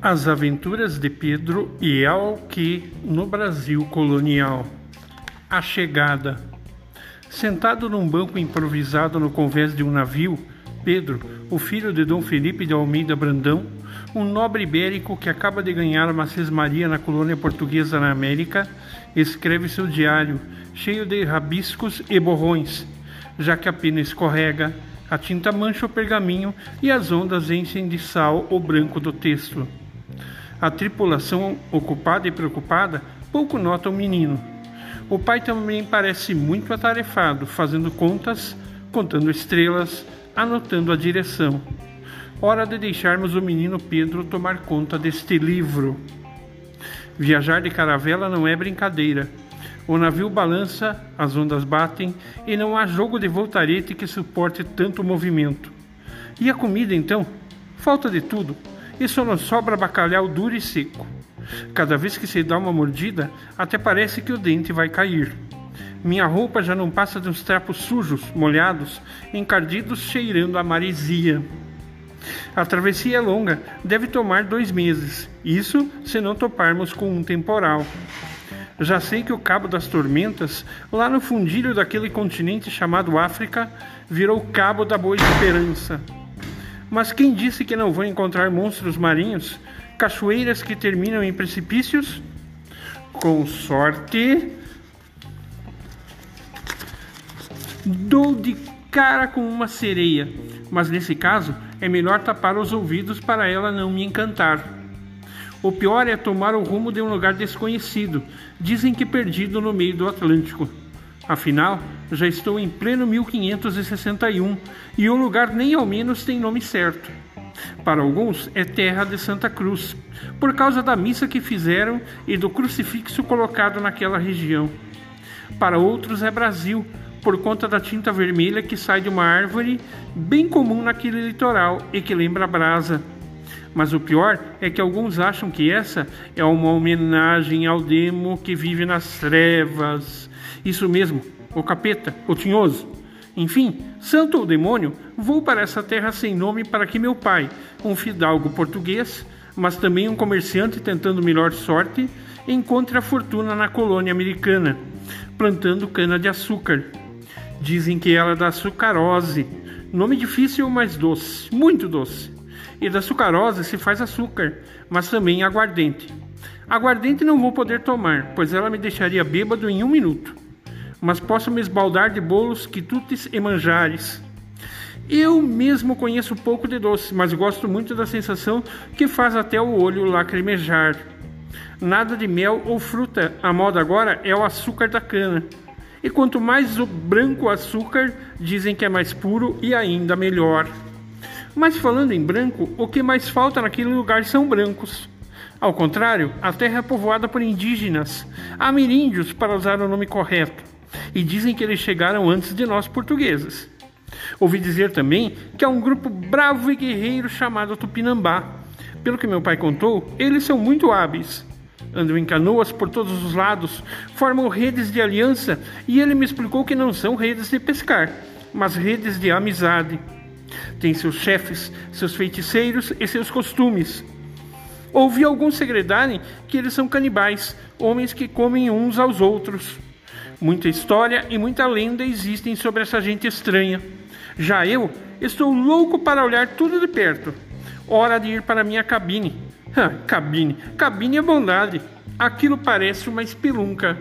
As Aventuras de Pedro e Alque no Brasil colonial. A chegada. Sentado num banco improvisado no convés de um navio, Pedro, o filho de Dom Felipe de Almeida Brandão, um nobre ibérico que acaba de ganhar uma cismaria na colônia portuguesa na América, escreve seu diário, cheio de rabiscos e borrões, já que a pena escorrega, a tinta mancha o pergaminho e as ondas enchem de sal o branco do texto. A tripulação, ocupada e preocupada, pouco nota o menino. O pai também parece muito atarefado, fazendo contas, contando estrelas, anotando a direção. Hora de deixarmos o menino Pedro tomar conta deste livro. Viajar de caravela não é brincadeira. O navio balança, as ondas batem e não há jogo de voltarete que suporte tanto movimento. E a comida então? Falta de tudo só não sobra bacalhau duro e seco. Cada vez que se dá uma mordida, até parece que o dente vai cair. Minha roupa já não passa de uns trapos sujos, molhados, encardidos, cheirando a maresia. A travessia é longa, deve tomar dois meses, isso se não toparmos com um temporal. Já sei que o Cabo das Tormentas, lá no fundilho daquele continente chamado África, virou Cabo da Boa Esperança. Mas quem disse que não vou encontrar monstros marinhos, cachoeiras que terminam em precipícios? Com sorte, dou de cara com uma sereia, mas nesse caso é melhor tapar os ouvidos para ela não me encantar. O pior é tomar o rumo de um lugar desconhecido, dizem que perdido no meio do Atlântico. Afinal, já estou em pleno 1561 e o lugar nem ao menos tem nome certo. Para alguns é terra de Santa Cruz, por causa da missa que fizeram e do crucifixo colocado naquela região. Para outros é Brasil, por conta da tinta vermelha que sai de uma árvore bem comum naquele litoral e que lembra brasa. Mas o pior é que alguns acham que essa é uma homenagem ao demo que vive nas trevas. Isso mesmo, o capeta, o tinhoso. Enfim, santo ou demônio, vou para essa terra sem nome para que meu pai, um fidalgo português, mas também um comerciante tentando melhor sorte, encontre a fortuna na colônia americana, plantando cana-de-açúcar. Dizem que ela é da sucarose, nome difícil, mas doce, muito doce e da sucarose se faz açúcar, mas também aguardente. Aguardente não vou poder tomar, pois ela me deixaria bêbado em um minuto. Mas posso me esbaldar de bolos, quitutes e manjares. Eu mesmo conheço pouco de doce, mas gosto muito da sensação que faz até o olho lacrimejar. Nada de mel ou fruta, a moda agora é o açúcar da cana. E quanto mais o branco açúcar, dizem que é mais puro e ainda melhor. Mas falando em branco, o que mais falta naquele lugar são brancos. Ao contrário, a terra é povoada por indígenas, ameríndios para usar o nome correto, e dizem que eles chegaram antes de nós portugueses. Ouvi dizer também que há um grupo bravo e guerreiro chamado Tupinambá. Pelo que meu pai contou, eles são muito hábeis. Andam em canoas por todos os lados, formam redes de aliança e ele me explicou que não são redes de pescar, mas redes de amizade. Tem seus chefes, seus feiticeiros e seus costumes. Ouvi alguns segredarem que eles são canibais, homens que comem uns aos outros. Muita história e muita lenda existem sobre essa gente estranha. Já eu estou louco para olhar tudo de perto. Hora de ir para minha cabine. cabine, cabine é bondade. Aquilo parece uma espelunca.